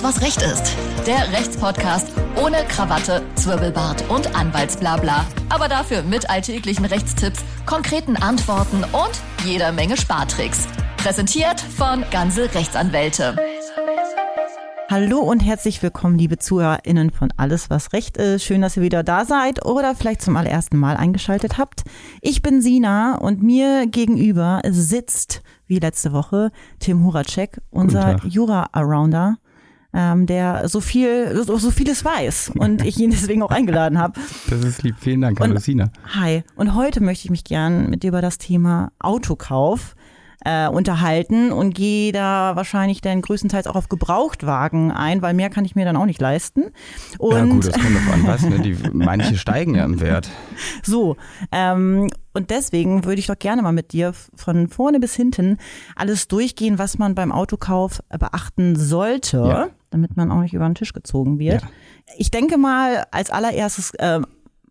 Alles, was Recht ist. Der Rechtspodcast ohne Krawatte, Zwirbelbart und Anwaltsblabla. Aber dafür mit alltäglichen Rechtstipps, konkreten Antworten und jeder Menge Spartricks. Präsentiert von Ganze Rechtsanwälte. Hallo und herzlich willkommen, liebe ZuhörerInnen von Alles, was Recht ist. Schön, dass ihr wieder da seid oder vielleicht zum allerersten Mal eingeschaltet habt. Ich bin Sina und mir gegenüber sitzt, wie letzte Woche, Tim Huracek, unser Jura-Arounder ähm, der so viel, so, so vieles weiß und ich ihn deswegen auch eingeladen habe. Das ist lieb. Vielen Dank, hallo Sina. Hi. Und heute möchte ich mich gern mit dir über das Thema Autokauf äh, unterhalten und gehe da wahrscheinlich dann größtenteils auch auf Gebrauchtwagen ein, weil mehr kann ich mir dann auch nicht leisten. Und ja gut, das kommt doch an was, ne? Die, manche steigen ja im Wert. So, ähm, und deswegen würde ich doch gerne mal mit dir von vorne bis hinten alles durchgehen, was man beim Autokauf beachten sollte. Ja damit man auch nicht über den Tisch gezogen wird. Ja. Ich denke mal, als allererstes äh,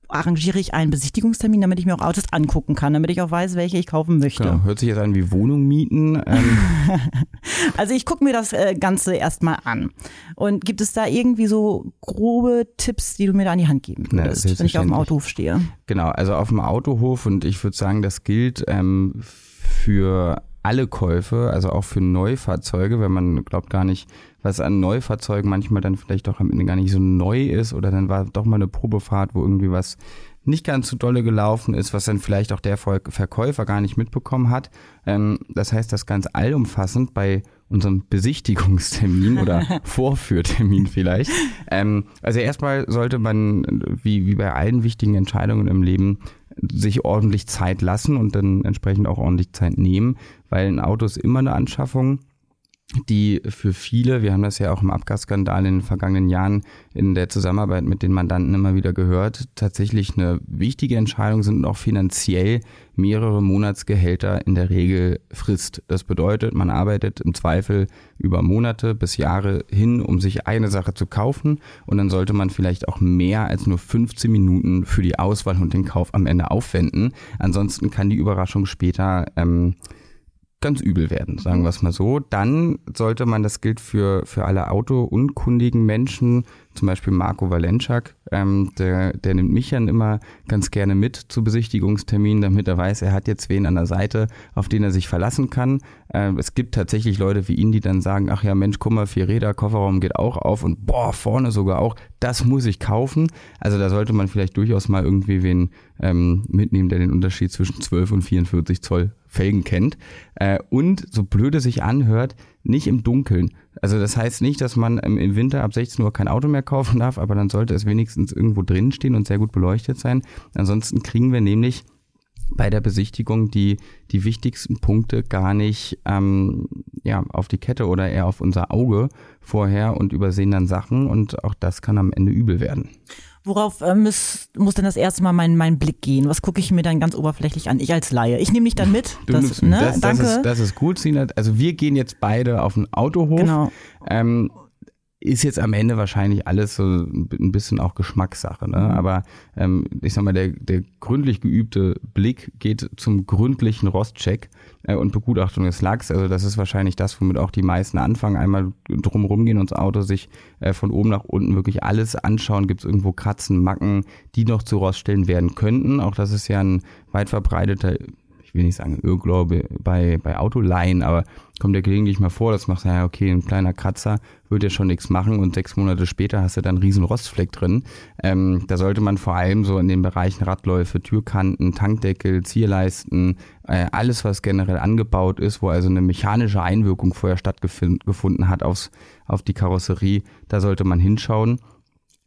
arrangiere ich einen Besichtigungstermin, damit ich mir auch Autos angucken kann, damit ich auch weiß, welche ich kaufen möchte. Genau. Hört sich jetzt an wie Wohnung mieten. Ähm. also ich gucke mir das äh, Ganze erstmal an. Und gibt es da irgendwie so grobe Tipps, die du mir da an die Hand geben würdest, Na, wenn ich auf dem Autohof stehe? Genau, also auf dem Autohof und ich würde sagen, das gilt ähm, für alle Käufe, also auch für Neufahrzeuge, wenn man glaubt gar nicht, was an Neufahrzeugen manchmal dann vielleicht auch am Ende gar nicht so neu ist oder dann war doch mal eine Probefahrt, wo irgendwie was nicht ganz so dolle gelaufen ist, was dann vielleicht auch der Verkäufer gar nicht mitbekommen hat. Ähm, das heißt, das ganz allumfassend bei unserem Besichtigungstermin oder Vorführtermin vielleicht. Ähm, also erstmal sollte man, wie, wie bei allen wichtigen Entscheidungen im Leben, sich ordentlich Zeit lassen und dann entsprechend auch ordentlich Zeit nehmen, weil ein Auto ist immer eine Anschaffung die für viele, wir haben das ja auch im Abgasskandal in den vergangenen Jahren in der Zusammenarbeit mit den Mandanten immer wieder gehört, tatsächlich eine wichtige Entscheidung sind und auch finanziell mehrere Monatsgehälter in der Regel frisst. Das bedeutet, man arbeitet im Zweifel über Monate bis Jahre hin, um sich eine Sache zu kaufen und dann sollte man vielleicht auch mehr als nur 15 Minuten für die Auswahl und den Kauf am Ende aufwenden. Ansonsten kann die Überraschung später ähm, ganz übel werden, sagen wir es mal so. Dann sollte man, das gilt für, für alle autounkundigen Menschen, zum Beispiel Marco Valenczak, ähm, der, der nimmt mich dann immer ganz gerne mit zu Besichtigungsterminen, damit er weiß, er hat jetzt wen an der Seite, auf den er sich verlassen kann. Ähm, es gibt tatsächlich Leute wie ihn, die dann sagen, ach ja Mensch, guck mal, vier Räder, Kofferraum geht auch auf und boah, vorne sogar auch, das muss ich kaufen. Also da sollte man vielleicht durchaus mal irgendwie wen ähm, mitnehmen, der den Unterschied zwischen 12 und 44 Zoll Felgen kennt. Äh, und so blöd es sich anhört, nicht im Dunkeln. Also das heißt nicht, dass man im Winter ab 16 Uhr kein Auto mehr kaufen darf, aber dann sollte es wenigstens irgendwo drin stehen und sehr gut beleuchtet sein. Ansonsten kriegen wir nämlich bei der Besichtigung die, die wichtigsten Punkte gar nicht ähm, ja, auf die Kette oder eher auf unser Auge vorher und übersehen dann Sachen und auch das kann am Ende übel werden. Worauf äh, muss, muss denn das erste Mal mein, mein Blick gehen? Was gucke ich mir dann ganz oberflächlich an? Ich als Laie. Ich nehme dich dann mit. Du das, nimmst, ne? das, Danke. Das ist, das ist gut, Sina. Also wir gehen jetzt beide auf den Autohof. Genau. Ähm, ist jetzt am Ende wahrscheinlich alles so ein bisschen auch Geschmackssache. Ne? Mhm. Aber ähm, ich sag mal, der, der gründlich geübte Blick geht zum gründlichen Rostcheck äh, und Begutachtung des Lacks. Also das ist wahrscheinlich das, womit auch die meisten anfangen. Einmal drumherum gehen und das Auto sich äh, von oben nach unten wirklich alles anschauen. Gibt es irgendwo Kratzen, Macken, die noch zu Roststellen werden könnten. Auch das ist ja ein weit verbreiteter ich will nicht sagen Irrglaube bei, bei Autoleihen, aber kommt ja gelegentlich mal vor, dass man sagt, ja, okay, ein kleiner Kratzer wird ja schon nichts machen und sechs Monate später hast du dann einen riesen Rostfleck drin. Ähm, da sollte man vor allem so in den Bereichen Radläufe, Türkanten, Tankdeckel, Zierleisten, äh, alles, was generell angebaut ist, wo also eine mechanische Einwirkung vorher stattgefunden hat aufs, auf die Karosserie, da sollte man hinschauen.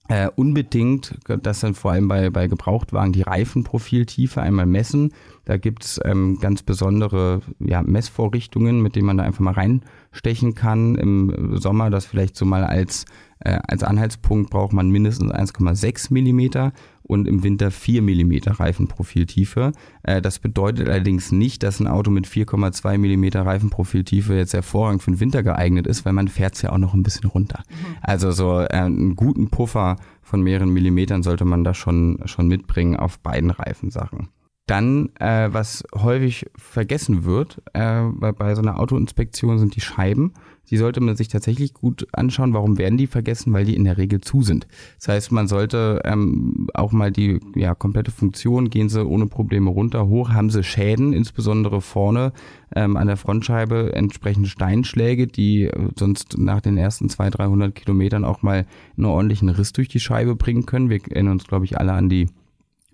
Äh, unbedingt, das dann vor allem bei, bei Gebrauchtwagen, die Reifenprofiltiefe einmal messen. Da gibt's ähm, ganz besondere ja, Messvorrichtungen, mit denen man da einfach mal reinstechen kann. Im Sommer das vielleicht so mal als, äh, als Anhaltspunkt braucht man mindestens 1,6 Millimeter und im Winter 4 mm Reifenprofiltiefe. Äh, das bedeutet allerdings nicht, dass ein Auto mit 4,2 mm Reifenprofiltiefe jetzt hervorragend für den Winter geeignet ist, weil man fährt es ja auch noch ein bisschen runter. Mhm. Also so äh, einen guten Puffer von mehreren Millimetern sollte man da schon, schon mitbringen auf beiden Reifensachen. Dann, äh, was häufig vergessen wird äh, bei, bei so einer Autoinspektion, sind die Scheiben. Die sollte man sich tatsächlich gut anschauen. Warum werden die vergessen? Weil die in der Regel zu sind. Das heißt, man sollte ähm, auch mal die ja, komplette Funktion, gehen sie ohne Probleme runter, hoch, haben sie Schäden, insbesondere vorne ähm, an der Frontscheibe entsprechende Steinschläge, die äh, sonst nach den ersten 200, 300 Kilometern auch mal einen ordentlichen Riss durch die Scheibe bringen können. Wir erinnern uns, glaube ich, alle an die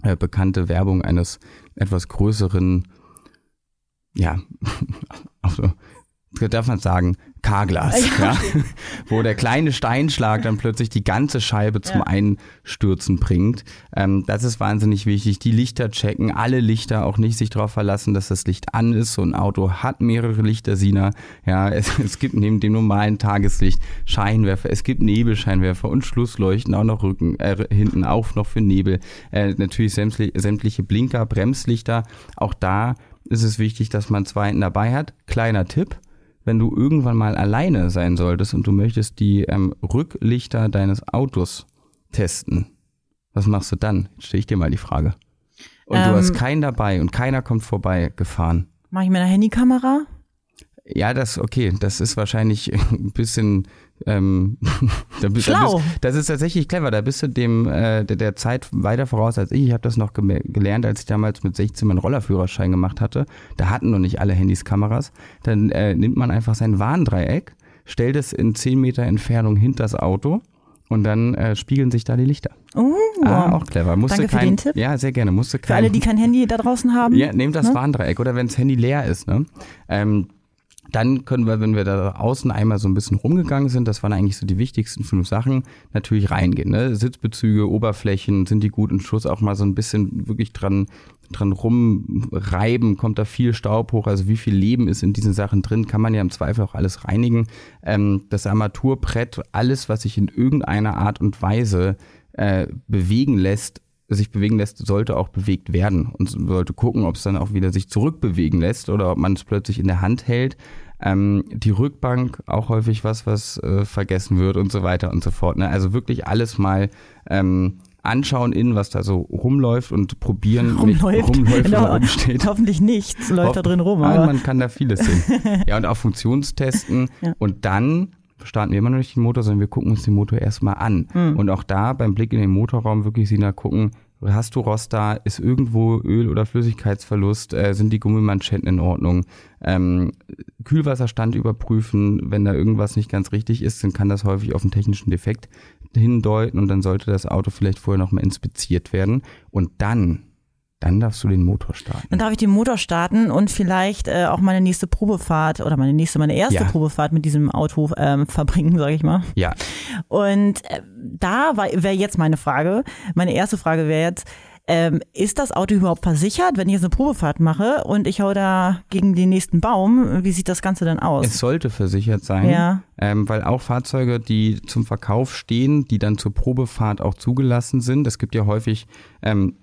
äh, bekannte Werbung eines etwas größeren, ja, also darf man sagen, K-Glas, ja. ja. wo der kleine Steinschlag dann plötzlich die ganze Scheibe zum ja. Einstürzen bringt. Ähm, das ist wahnsinnig wichtig. Die Lichter checken, alle Lichter, auch nicht sich darauf verlassen, dass das Licht an ist. So ein Auto hat mehrere Lichter, Sina. Ja, es, es gibt neben dem normalen Tageslicht Scheinwerfer, es gibt Nebelscheinwerfer und Schlussleuchten, auch noch Rücken, äh, hinten auch noch für Nebel. Äh, natürlich sämtliche, sämtliche Blinker, Bremslichter. Auch da ist es wichtig, dass man zwei dabei hat. Kleiner Tipp wenn du irgendwann mal alleine sein solltest und du möchtest die ähm, Rücklichter deines Autos testen, was machst du dann? Jetzt stelle ich dir mal die Frage. Und ähm, du hast ähm. keinen dabei und keiner kommt vorbei gefahren. Mache ich mir eine Handykamera? Ja, das okay. Das ist wahrscheinlich ein bisschen ähm, da bist, Schlau. Da bist, das ist tatsächlich clever. Da bist du dem äh, der, der Zeit weiter voraus als ich. Ich habe das noch gelernt, als ich damals mit 16 meinen Rollerführerschein gemacht hatte. Da hatten noch nicht alle Handys Kameras. Dann äh, nimmt man einfach sein Warndreieck, stellt es in 10 Meter Entfernung hinter das Auto und dann äh, spiegeln sich da die Lichter. Oh, ah, auch clever. Musste Danke kein, für den Tipp. Ja, sehr gerne. Musste kein, für alle, die kein Handy da draußen haben. Ja, nehmt das ne? Warndreieck oder wenn das Handy leer ist. Ne? Ähm, dann können wir, wenn wir da außen einmal so ein bisschen rumgegangen sind, das waren eigentlich so die wichtigsten fünf Sachen, natürlich reingehen. Ne? Sitzbezüge, Oberflächen, sind die gut in Schuss, auch mal so ein bisschen wirklich dran, dran rumreiben, kommt da viel Staub hoch, also wie viel Leben ist in diesen Sachen drin, kann man ja im Zweifel auch alles reinigen. Ähm, das Armaturbrett, alles, was sich in irgendeiner Art und Weise äh, bewegen lässt, sich bewegen lässt, sollte auch bewegt werden und sollte gucken, ob es dann auch wieder sich zurückbewegen lässt oder ob man es plötzlich in der Hand hält. Ähm, die Rückbank auch häufig was, was äh, vergessen wird und so weiter und so fort. Ne? Also wirklich alles mal ähm, anschauen innen, was da so rumläuft und probieren, rumläuft, rumläuft genau. rumsteht. Hoffentlich nichts läuft Hoff da drin rum. Aber. Man kann da vieles sehen. ja, und auch Funktionstesten. Ja. Und dann starten wir immer noch nicht den Motor, sondern wir gucken uns den Motor erstmal an. Mhm. Und auch da beim Blick in den Motorraum wirklich Sina gucken, hast du Rost da, ist irgendwo Öl- oder Flüssigkeitsverlust, äh, sind die Gummimanschetten in Ordnung, ähm, Kühlwasserstand überprüfen, wenn da irgendwas nicht ganz richtig ist, dann kann das häufig auf einen technischen Defekt hindeuten und dann sollte das Auto vielleicht vorher nochmal inspiziert werden und dann dann darfst du den Motor starten. Dann darf ich den Motor starten und vielleicht äh, auch meine nächste Probefahrt oder meine nächste, meine erste ja. Probefahrt mit diesem Auto ähm, verbringen, sage ich mal. Ja. Und äh, da wäre jetzt meine Frage. Meine erste Frage wäre jetzt, ähm, ist das Auto überhaupt versichert, wenn ich jetzt eine Probefahrt mache und ich hau da gegen den nächsten Baum? Wie sieht das Ganze dann aus? Es sollte versichert sein, ja. ähm, weil auch Fahrzeuge, die zum Verkauf stehen, die dann zur Probefahrt auch zugelassen sind. Es gibt ja häufig ähm,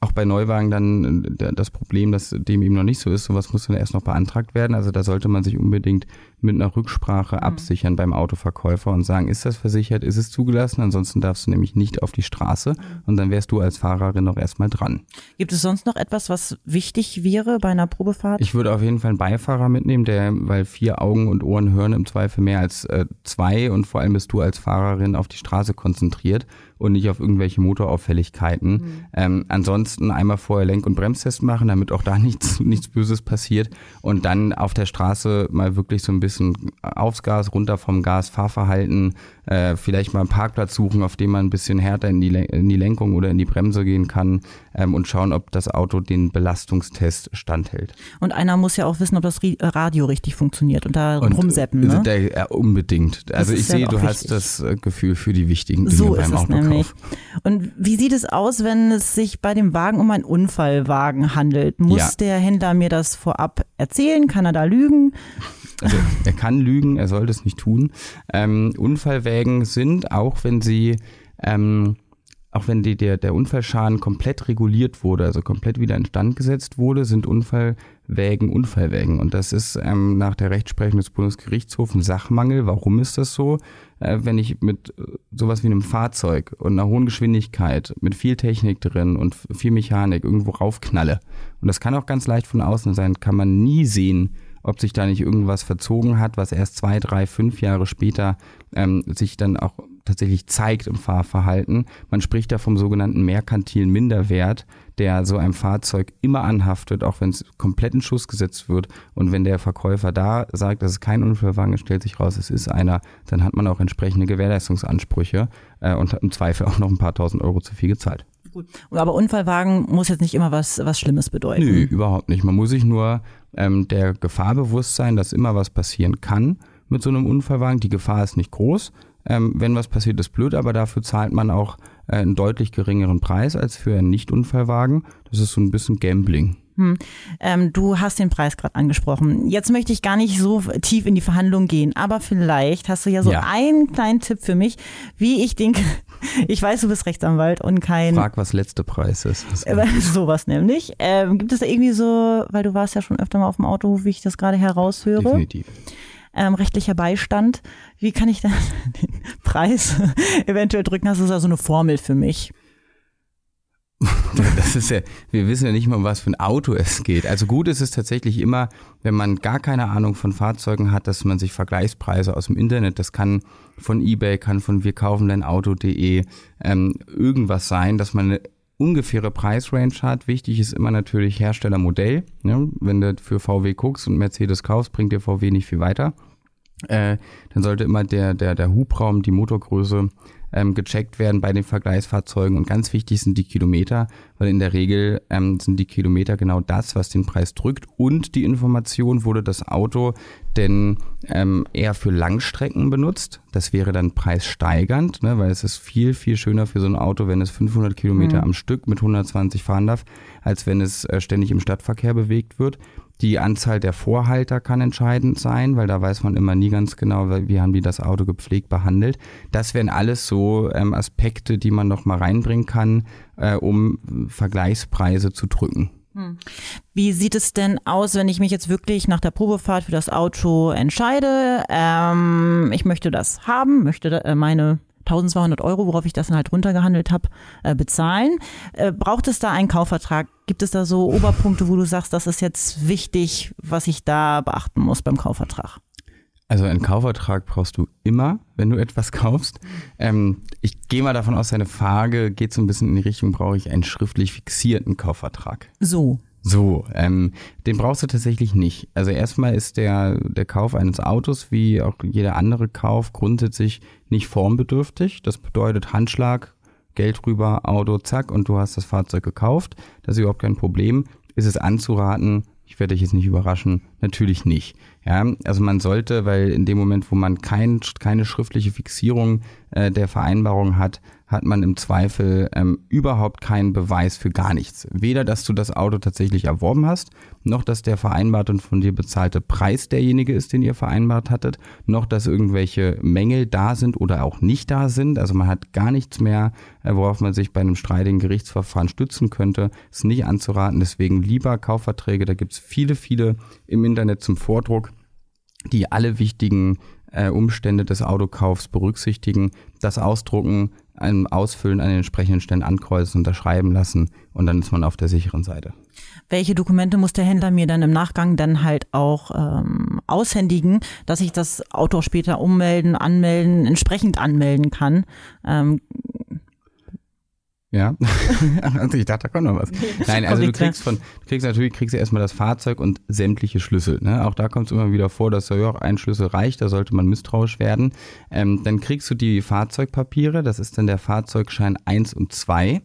auch bei Neuwagen dann äh, das Problem, dass dem eben noch nicht so ist. Sowas muss dann erst noch beantragt werden. Also da sollte man sich unbedingt mit einer Rücksprache mhm. absichern beim Autoverkäufer und sagen, ist das versichert, ist es zugelassen? Ansonsten darfst du nämlich nicht auf die Straße mhm. und dann wärst du als Fahrerin noch erstmal dran. Gibt es sonst noch etwas, was wichtig wäre bei einer Probefahrt? Ich würde auf jeden Fall einen Beifahrer mitnehmen, der, weil vier Augen und Ohren hören im Zweifel mehr als äh, zwei und vor allem bist du als Fahrerin auf die Straße konzentriert und nicht auf irgendwelche Motorauffälligkeiten. Mhm. Ähm, ansonsten einmal vorher Lenk- und Bremstest machen, damit auch da nichts, nichts Böses passiert und dann auf der Straße mal wirklich so ein bisschen aufs Gas, runter vom Gas, Fahrverhalten, äh, vielleicht mal einen Parkplatz suchen, auf dem man ein bisschen härter in die, in die Lenkung oder in die Bremse gehen kann ähm, und schauen, ob das Auto den Belastungstest standhält. Und einer muss ja auch wissen, ob das Radio richtig funktioniert und da und, rumseppen. Ne? Der, ja, unbedingt. Also ich sehe, du wichtig. hast das äh, Gefühl für die wichtigen Dinge so beim Autokauf. Nämlich. Und wie sieht es aus, wenn es sich bei dem Wagen um einen Unfallwagen handelt? Muss ja. der Händler mir das vorab erzählen? Kann er da lügen? Also er kann lügen, er sollte es nicht tun. Ähm, Unfallwägen sind, auch wenn sie ähm, auch wenn die, der, der Unfallschaden komplett reguliert wurde, also komplett wieder instand gesetzt wurde, sind Unfallwägen Unfallwägen. Und das ist ähm, nach der Rechtsprechung des Bundesgerichtshofs ein Sachmangel. Warum ist das so? Äh, wenn ich mit äh, sowas wie einem Fahrzeug und einer hohen Geschwindigkeit, mit viel Technik drin und viel Mechanik irgendwo raufknalle, und das kann auch ganz leicht von außen sein, kann man nie sehen, ob sich da nicht irgendwas verzogen hat, was erst zwei, drei, fünf Jahre später ähm, sich dann auch tatsächlich zeigt im Fahrverhalten. Man spricht da vom sogenannten merkantilen Minderwert, der so einem Fahrzeug immer anhaftet, auch wenn es komplett in Schuss gesetzt wird. Und wenn der Verkäufer da sagt, das ist kein Unfallwagen, stellt sich raus, es ist einer, dann hat man auch entsprechende Gewährleistungsansprüche äh, und im Zweifel auch noch ein paar tausend Euro zu viel gezahlt. Gut. Aber Unfallwagen muss jetzt nicht immer was, was Schlimmes bedeuten. Nö, überhaupt nicht. Man muss sich nur ähm, der Gefahr bewusst sein, dass immer was passieren kann mit so einem Unfallwagen. Die Gefahr ist nicht groß. Ähm, wenn was passiert, ist blöd, aber dafür zahlt man auch äh, einen deutlich geringeren Preis als für einen Nicht-Unfallwagen. Das ist so ein bisschen Gambling. Hm. Ähm, du hast den Preis gerade angesprochen. Jetzt möchte ich gar nicht so tief in die Verhandlung gehen, aber vielleicht hast du ja so Ja. einen kleinen Tipp für mich, wie ich den. Ich weiß, du bist Rechtsanwalt und kein. Frag, was letzte Preis ist. Äh, Sowas nämlich. Ähm, gibt es da irgendwie so, weil du warst ja schon öfter mal auf dem Auto, wie ich das gerade heraushöre, Definitiv. ähm, rechtlicher Beistand. Wie kann ich dann den Preis eventuell drücken? Hast du da so eine Formel für mich? Das ist ja, wir wissen ja nicht mal, um was für ein Auto es geht. Also gut ist es tatsächlich immer, wenn man gar keine Ahnung von Fahrzeugen hat, dass man sich Vergleichspreise aus dem Internet, das kann von eBay, kann von wir kaufen dein Auto.de, ähm, irgendwas sein, dass man eine ungefähre Preisrange hat. Wichtig ist immer natürlich Herstellermodell. Ne? Wenn du für VW guckst und Mercedes kaufst, bringt dir VW nicht viel weiter. Äh, dann sollte immer der, der, der Hubraum, die Motorgröße ähm, gecheckt werden bei den Vergleichsfahrzeugen. Und ganz wichtig sind die Kilometer, weil in der Regel ähm, sind die Kilometer genau das, was den Preis drückt. Und die Information, wurde das Auto denn ähm, eher für Langstrecken benutzt. Das wäre dann preissteigernd, ne, weil es ist viel, viel schöner für so ein Auto, wenn es 500 Kilometer am Stück mit 120 fahren darf, als wenn es äh, ständig im Stadtverkehr bewegt wird. Die Anzahl der Vorhalter kann entscheidend sein, weil da weiß man immer nie ganz genau, wie haben die das Auto gepflegt behandelt. Das wären alles so ähm, Aspekte, die man noch mal reinbringen kann, äh, um Vergleichspreise zu drücken. Wie sieht es denn aus, wenn ich mich jetzt wirklich nach der Probefahrt für das Auto entscheide? Ähm, ich möchte das haben, möchte äh, meine 1200 Euro, worauf ich das dann halt runtergehandelt habe, äh, bezahlen. Äh, braucht es da einen Kaufvertrag? Gibt es da so Oberpunkte, wo du sagst, das ist jetzt wichtig, was ich da beachten muss beim Kaufvertrag? Also einen Kaufvertrag brauchst du immer, wenn du etwas kaufst. Ähm, ich gehe mal davon aus, deine Frage geht so ein bisschen in die Richtung, brauche ich einen schriftlich fixierten Kaufvertrag? So. So, ähm, den brauchst du tatsächlich nicht. Also erstmal ist der, der Kauf eines Autos wie auch jeder andere Kauf grundsätzlich nicht formbedürftig. Das bedeutet Handschlag, Geld rüber, Auto, zack und du hast das Fahrzeug gekauft. Das ist überhaupt kein Problem. Ist es anzuraten, ich werde dich jetzt nicht überraschen, natürlich nicht. Ja, also man sollte, weil in dem Moment, wo man kein, keine schriftliche Fixierung äh, der Vereinbarung hat, hat man im Zweifel ähm, überhaupt keinen Beweis für gar nichts. Weder, dass du das Auto tatsächlich erworben hast, noch dass der vereinbarte und von dir bezahlte Preis derjenige ist, den ihr vereinbart hattet, noch dass irgendwelche Mängel da sind oder auch nicht da sind. Also man hat gar nichts mehr, worauf man sich bei einem streitigen Gerichtsverfahren stützen könnte. Ist nicht anzuraten, deswegen lieber Kaufverträge. Da gibt's viele, viele im Internet zum Vordruck die alle wichtigen äh, Umstände des Autokaufs berücksichtigen, das ausdrucken, ein Ausfüllen an den entsprechenden Stellen ankreuzen, unterschreiben lassen und dann ist man auf der sicheren Seite. Welche Dokumente muss der Händler mir dann im Nachgang dann halt auch ähm, aushändigen, dass ich das Auto später ummelden, anmelden, entsprechend anmelden kann? Ähm, Ja, also ich dachte, da kommt noch was. Nein, also du kriegst von, du kriegst natürlich, kriegst du erstmal das Fahrzeug und sämtliche Schlüssel. Ne? Auch da kommt es immer wieder vor, dass so, ja, ein Schlüssel reicht, da sollte man misstrauisch werden. Ähm, dann kriegst du die Fahrzeugpapiere, das ist dann der Fahrzeugschein 1 und 2.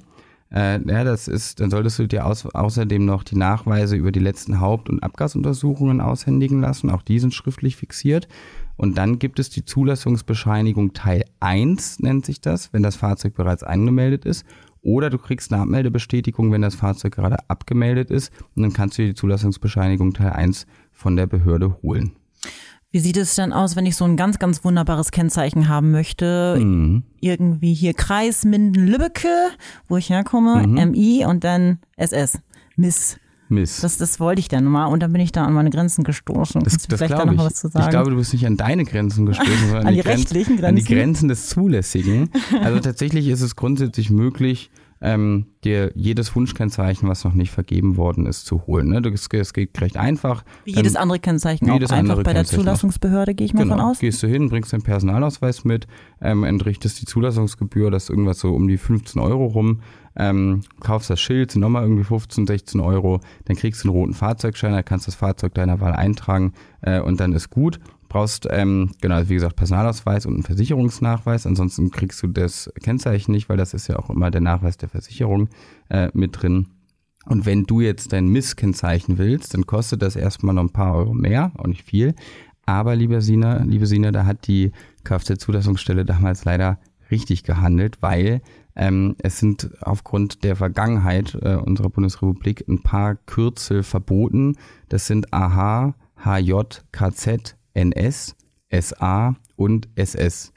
Äh, ja, das ist, dann solltest du dir aus, außerdem noch die Nachweise über die letzten Haupt- und Abgasuntersuchungen aushändigen lassen. Auch die sind schriftlich fixiert. Und dann gibt es die Zulassungsbescheinigung Teil 1, nennt sich das, wenn das Fahrzeug bereits angemeldet ist. Oder du kriegst eine Abmeldebestätigung, wenn das Fahrzeug gerade abgemeldet ist. Und dann kannst du dir die Zulassungsbescheinigung Teil 1 von der Behörde holen. wie sieht es denn aus, wenn ich so ein ganz, ganz wunderbares Kennzeichen haben möchte? Mhm. Irgendwie hier Kreis Minden-Lübbecke, wo ich herkomme, MI und dann SS. Miss. Miss. Das, das wollte ich dann mal und dann bin ich da an meine Grenzen gestoßen. Das, das vielleicht da noch ich. was zu sagen? Ich glaube, du bist nicht an deine Grenzen gestoßen, sondern An die Grenzen- rechtlichen An die Grenzen? Grenzen des Zulässigen. Also tatsächlich ist es grundsätzlich möglich, ähm, dir jedes Wunschkennzeichen, was noch nicht vergeben worden ist, zu holen. Ne? Das, das geht recht einfach. Wie jedes Ähm, andere Kennzeichen auch einfach bei der Kennzeichen. Zulassungsbehörde, gehe ich mal genau. von aus. Gehst du hin, bringst deinen Personalausweis mit, ähm, entrichtest die Zulassungsgebühr, das ist irgendwas so um die 15 Euro rum, ähm, kaufst das Schild, sind nochmal irgendwie 15, 16 Euro, dann kriegst du einen roten Fahrzeugschein, da kannst das Fahrzeug deiner Wahl eintragen äh, und dann ist gut. Brauchst, ähm, genau, wie gesagt, Personalausweis und einen Versicherungsnachweis, ansonsten kriegst du das Kennzeichen nicht, weil das ist ja auch immer der Nachweis der Versicherung äh, mit drin. Und wenn du jetzt dein Misskennzeichen willst, dann kostet das erstmal noch ein paar Euro mehr, auch nicht viel. Aber liebe Sina, liebe Sina, da hat die Kfz-Zulassungsstelle damals leider richtig gehandelt, weil ähm, es sind aufgrund der Vergangenheit äh, unserer Bundesrepublik ein paar Kürzel verboten. Das sind AH, HJ, KZ, NS, SA und SS.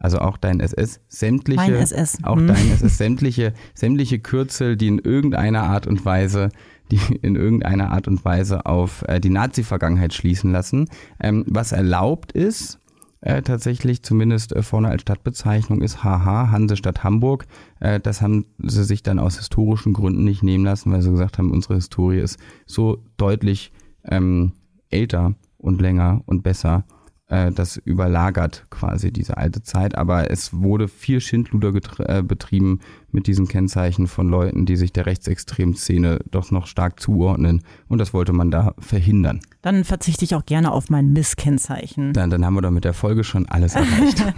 Also auch dein SS, sämtliche, Mein SS, auch hm. dein SS, sämtliche, sämtliche Kürzel, die in irgendeiner Art und Weise, die in irgendeiner Art und Weise auf äh, die Nazi-Vergangenheit schließen lassen. Ähm, was erlaubt ist, äh, tatsächlich zumindest äh, vorne als Stadtbezeichnung ist HH, Hansestadt Hamburg. Äh, das haben sie sich dann aus historischen Gründen nicht nehmen lassen, weil sie gesagt haben, unsere Historie ist so deutlich ähm, älter und länger und besser. Äh, das überlagert quasi diese alte Zeit, aber es wurde viel Schindluder äh, betrieben mit diesen Kennzeichen von Leuten, die sich der rechtsextremen Szene doch noch stark zuordnen und das wollte man da verhindern. Dann verzichte ich auch gerne auf mein Misskennzeichen. Dann, dann haben wir doch mit der Folge schon alles erreicht.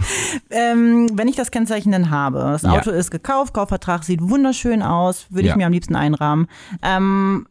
Ähm, wenn ich das Kennzeichen dann habe, das Ja. Auto ist gekauft, Kaufvertrag sieht wunderschön aus, würde Ja. ich mir am liebsten einrahmen. Ähm,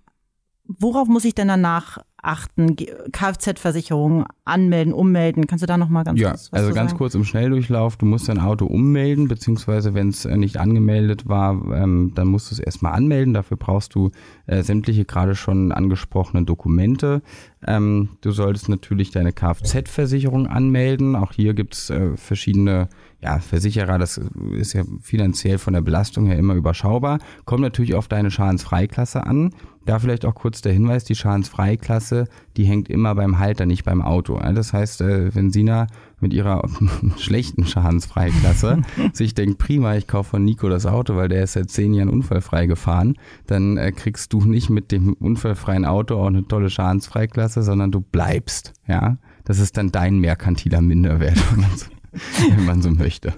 worauf muss ich denn danach achten? Kfz-Versicherung anmelden, ummelden. Kannst du da noch mal ganz Ja, kurz was also ganz sagen? kurz im Schnelldurchlauf. Du musst dein Auto ummelden, beziehungsweise wenn es äh, nicht angemeldet war, ähm, dann musst du es erstmal anmelden. Dafür brauchst du äh, sämtliche gerade schon angesprochenen Dokumente. Ähm, du solltest natürlich deine Kfz-Versicherung anmelden. Auch hier gibt's äh, verschiedene ja, Versicherer. Das ist ja finanziell von der Belastung her immer überschaubar. Kommt natürlich auf deine Schadensfreiklasse an. Da vielleicht auch kurz der Hinweis, die Schadensfreiklasse, die hängt immer beim Halter, nicht beim Auto. Das heißt, äh, wenn Sina mit ihrer schlechten Schadensfreiklasse sich denkt, prima, ich kaufe von Nico das Auto, weil der ist seit zehn Jahren unfallfrei gefahren, dann äh, kriegst du nicht mit dem unfallfreien Auto auch eine tolle Schadensfreiklasse, sondern du bleibst. Ja, Das ist dann dein merkantiler Minderwert, wenn man so, wenn man so möchte.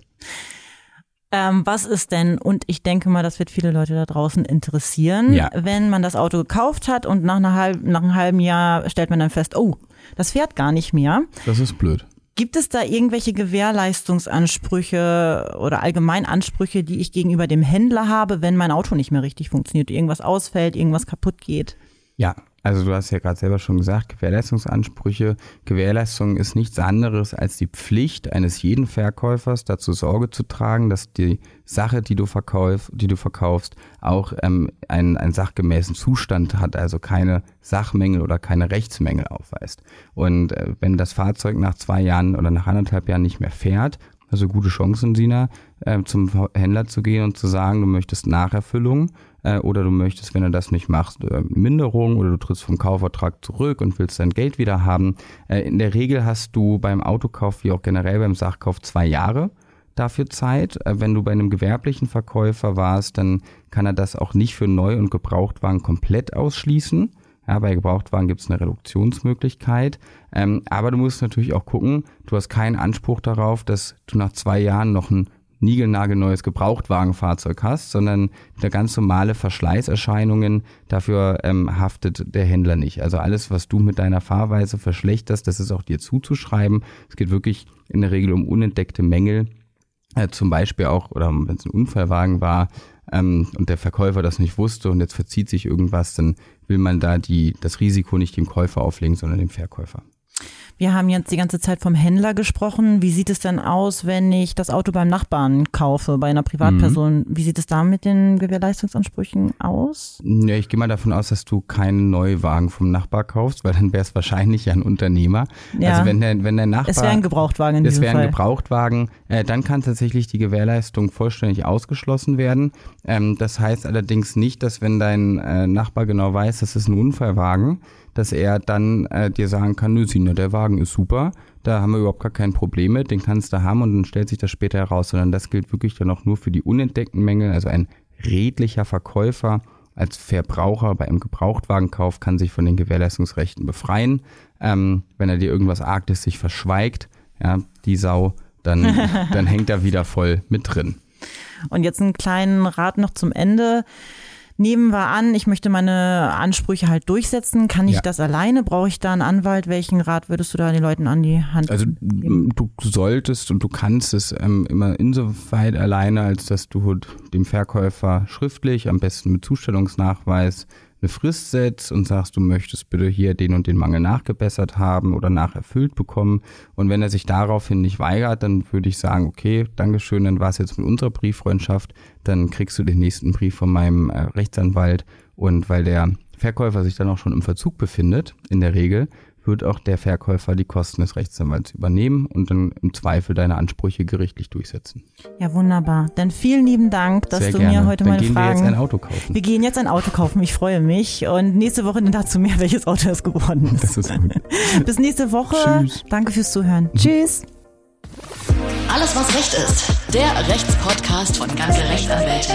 Ähm, was ist denn, und ich denke mal, das wird viele Leute da draußen interessieren, Ja. wenn man das Auto gekauft hat und nach, einer halb, nach einem halben Jahr stellt man dann fest, oh, das fährt gar nicht mehr. Das ist blöd. Gibt es da irgendwelche Gewährleistungsansprüche oder allgemein Ansprüche, die ich gegenüber dem Händler habe, wenn mein Auto nicht mehr richtig funktioniert, irgendwas ausfällt, irgendwas kaputt geht? Ja, also du hast ja gerade selber schon gesagt, Gewährleistungsansprüche. Gewährleistung ist nichts anderes als die Pflicht eines jeden Verkäufers, dazu Sorge zu tragen, dass die Sache, die du, verkauf, die du verkaufst, auch ähm, einen, einen sachgemäßen Zustand hat, also keine Sachmängel oder keine Rechtsmängel aufweist. Und äh, wenn das Fahrzeug nach zwei Jahren oder nach anderthalb Jahren nicht mehr fährt, also gute Chancen, Sina, äh, zum Händler zu gehen und zu sagen, du möchtest Nacherfüllung äh, oder du möchtest, wenn du das nicht machst, äh, Minderung oder du trittst vom Kaufvertrag zurück und willst dein Geld wieder haben. Äh, in der Regel hast du beim Autokauf wie auch generell beim Sachkauf zwei Jahre dafür Zeit. Äh, Wenn du bei einem gewerblichen Verkäufer warst, dann kann er das auch nicht für Neu- und Gebrauchtwagen komplett ausschließen. Ja, bei Gebrauchtwagen gibt es eine Reduktionsmöglichkeit. Ähm, aber du musst natürlich auch gucken, du hast keinen Anspruch darauf, dass du nach zwei Jahren noch ein niegelnagelneues Gebrauchtwagenfahrzeug hast, sondern der ganz normale Verschleißerscheinungen, dafür ähm, haftet der Händler nicht. Also alles, was du mit deiner Fahrweise verschlechterst, das ist auch dir zuzuschreiben. Es geht wirklich in der Regel um unentdeckte Mängel, äh, zum Beispiel auch, oder wenn es ein Unfallwagen war ähm, und der Verkäufer das nicht wusste und jetzt verzieht sich irgendwas, dann will man da die, das Risiko nicht dem Käufer auflegen, sondern dem Verkäufer. Wir haben jetzt die ganze Zeit vom Händler gesprochen. Wie sieht es denn aus, wenn ich das Auto beim Nachbarn kaufe, bei einer Privatperson? Mhm. Wie sieht es da mit den Gewährleistungsansprüchen aus? Ja, ich gehe mal davon aus, dass du keinen Neuwagen vom Nachbar kaufst, weil dann wäre es wahrscheinlich ja ein Unternehmer. Ja. Also wenn der, wenn der Nachbar. Es wäre ein Gebrauchtwagen in Es diesem wäre ein Fall. Gebrauchtwagen, äh, dann kann tatsächlich die Gewährleistung vollständig ausgeschlossen werden. Ähm, das heißt allerdings nicht, dass wenn dein äh, Nachbar genau weiß, das ist ein Unfallwagen, dass er dann äh, dir sagen kann, nö, Sina, der Wagen ist super, da haben wir überhaupt gar kein Problem mit, den kannst du haben und dann stellt sich das später heraus, sondern das gilt wirklich dann auch nur für die unentdeckten Mängel, also ein redlicher Verkäufer als Verbraucher bei einem Gebrauchtwagenkauf kann sich von den Gewährleistungsrechten befreien. Ähm, wenn er dir irgendwas Arktis sich verschweigt, ja, die Sau, dann, dann hängt er wieder voll mit drin. Und jetzt einen kleinen Rat noch zum Ende. Nehmen wir an, ich möchte meine Ansprüche halt durchsetzen. Kann ich Ja. das alleine? Brauche ich da einen Anwalt? Welchen Rat würdest du da den Leuten an die Hand Also geben? du solltest und du kannst es ähm, immer insoweit alleine, als dass du dem Verkäufer schriftlich, am besten mit Zustellungsnachweis, eine Frist setzt und sagst, du möchtest bitte hier den und den Mangel nachgebessert haben oder nacherfüllt bekommen. Und wenn er sich daraufhin nicht weigert, dann würde ich sagen, okay, Dankeschön, dann war es jetzt mit unserer Brieffreundschaft, dann kriegst du den nächsten Brief von meinem äh, Rechtsanwalt. Und weil der Verkäufer sich dann auch schon im Verzug befindet, in der Regel, wird auch der Verkäufer die Kosten des Rechtsanwalts übernehmen und dann im Zweifel deine Ansprüche gerichtlich durchsetzen. Ja, wunderbar. Dann vielen lieben Dank, dass Sehr du gerne. mir heute dann meine gehen Fragen. wir jetzt ein Auto kaufen. Wir gehen jetzt ein Auto kaufen. Ich freue mich. Und nächste Woche dann dazu mehr, welches Auto es geworden ist. Das ist gut. Bis nächste Woche. Tschüss. Danke fürs Zuhören. Tschüss. Alles, was Recht ist. Der Rechtspodcast von ganze Rechtsanwälte.